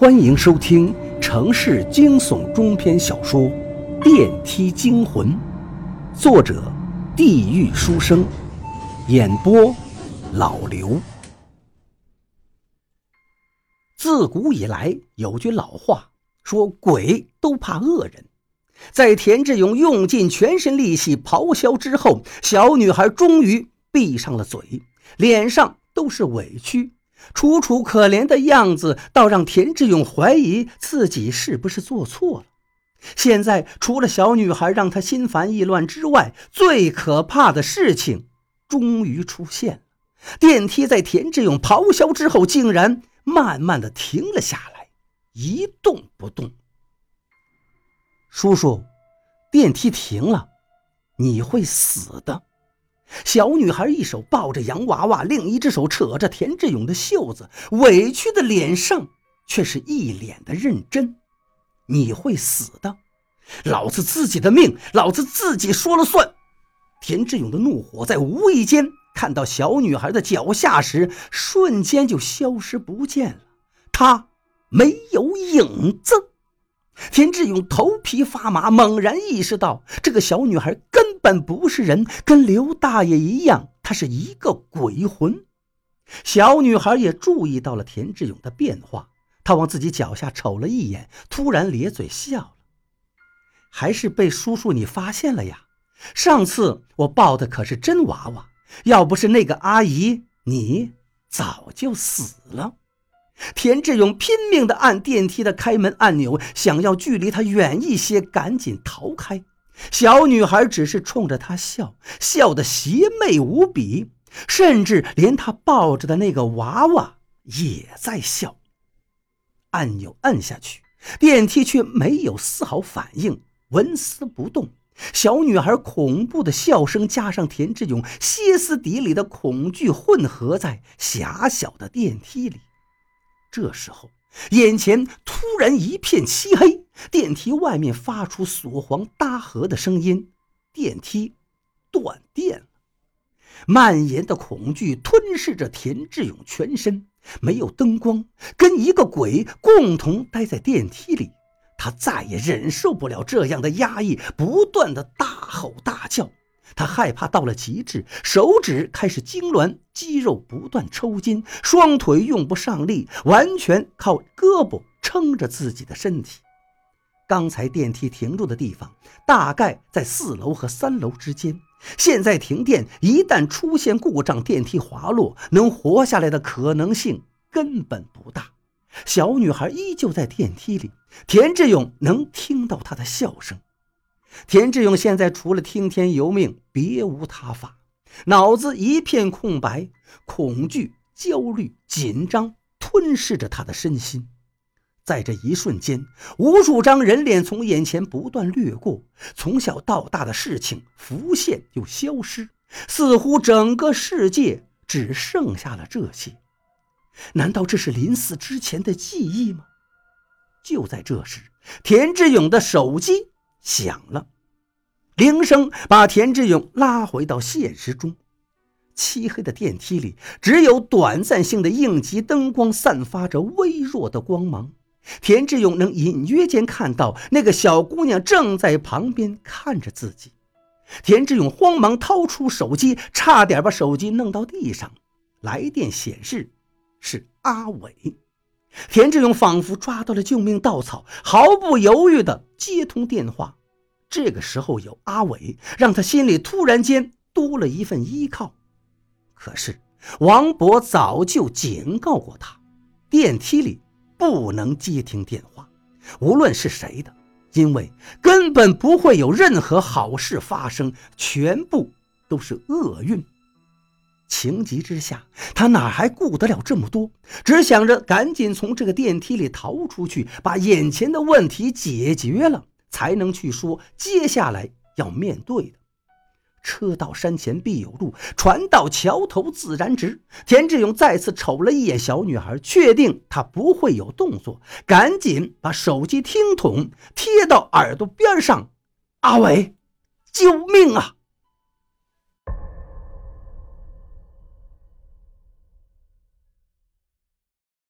欢迎收听城市惊悚中篇小说《电梯惊魂》，作者：地狱书生，演播：老刘。自古以来有句老话说：“鬼都怕恶人。”在田志勇用尽全身力气咆哮之后，小女孩终于闭上了嘴，脸上都是委屈。楚楚可怜的样子，倒让田志勇怀疑自己是不是做错了。现在，除了小女孩让他心烦意乱之外，最可怕的事情终于出现了。电梯在田志勇咆哮之后，竟然慢慢的停了下来，一动不动。叔叔，电梯停了，你会死的。小女孩一手抱着洋娃娃，另一只手扯着田志勇的袖子，委屈的脸上却是一脸的认真。你会死的，老子自己的命，老子自己说了算。田志勇的怒火在无意间看到小女孩的脚下时，瞬间就消失不见了，他没有影子。田志勇头皮发麻，猛然意识到这个小女孩根本不是人，跟刘大爷一样，她是一个鬼魂。小女孩也注意到了田志勇的变化，她往自己脚下瞅了一眼，突然咧嘴笑了：“还是被叔叔你发现了呀？上次我抱的可是真娃娃，要不是那个阿姨，你早就死了。”田志勇拼命地按电梯的开门按钮，想要距离他远一些，赶紧逃开。小女孩只是冲着他笑，笑得邪魅无比，甚至连他抱着的那个娃娃也在笑。按钮按下去，电梯却没有丝毫反应，纹丝不动。小女孩恐怖的笑声加上田志勇歇斯底里的恐惧，混合在狭小的电梯里。这时候，眼前突然一片漆黑，电梯外面发出锁簧搭合的声音，电梯断电了。蔓延的恐惧吞噬着田志勇全身，没有灯光，跟一个鬼共同待在电梯里，他再也忍受不了这样的压抑，不断的大吼大叫。他害怕到了极致，手指开始痉挛，肌肉不断抽筋，双腿用不上力，完全靠胳膊撑着自己的身体。刚才电梯停住的地方大概在四楼和三楼之间，现在停电，一旦出现故障，电梯滑落，能活下来的可能性根本不大。小女孩依旧在电梯里，田志勇能听到她的笑声。田志勇现在除了听天由命，别无他法，脑子一片空白，恐惧、焦虑、紧张吞噬着他的身心。在这一瞬间，无数张人脸从眼前不断掠过，从小到大的事情浮现又消失，似乎整个世界只剩下了这些。难道这是临死之前的记忆吗？就在这时，田志勇的手机。响了，铃声把田志勇拉回到现实中。漆黑的电梯里，只有短暂性的应急灯光散发着微弱的光芒。田志勇能隐约间看到那个小姑娘正在旁边看着自己。田志勇慌忙掏出手机，差点把手机弄到地上。来电显示是阿伟。田志勇仿佛抓到了救命稻草，毫不犹豫地接通电话。这个时候有阿伟，让他心里突然间多了一份依靠。可是王博早就警告过他，电梯里不能接听电话，无论是谁的，因为根本不会有任何好事发生，全部都是厄运。情急之下，他哪还顾得了这么多？只想着赶紧从这个电梯里逃出去，把眼前的问题解决了，才能去说接下来要面对的。车到山前必有路，船到桥头自然直。田志勇再次瞅了一眼小女孩，确定她不会有动作，赶紧把手机听筒贴到耳朵边上：“阿伟，救命啊！”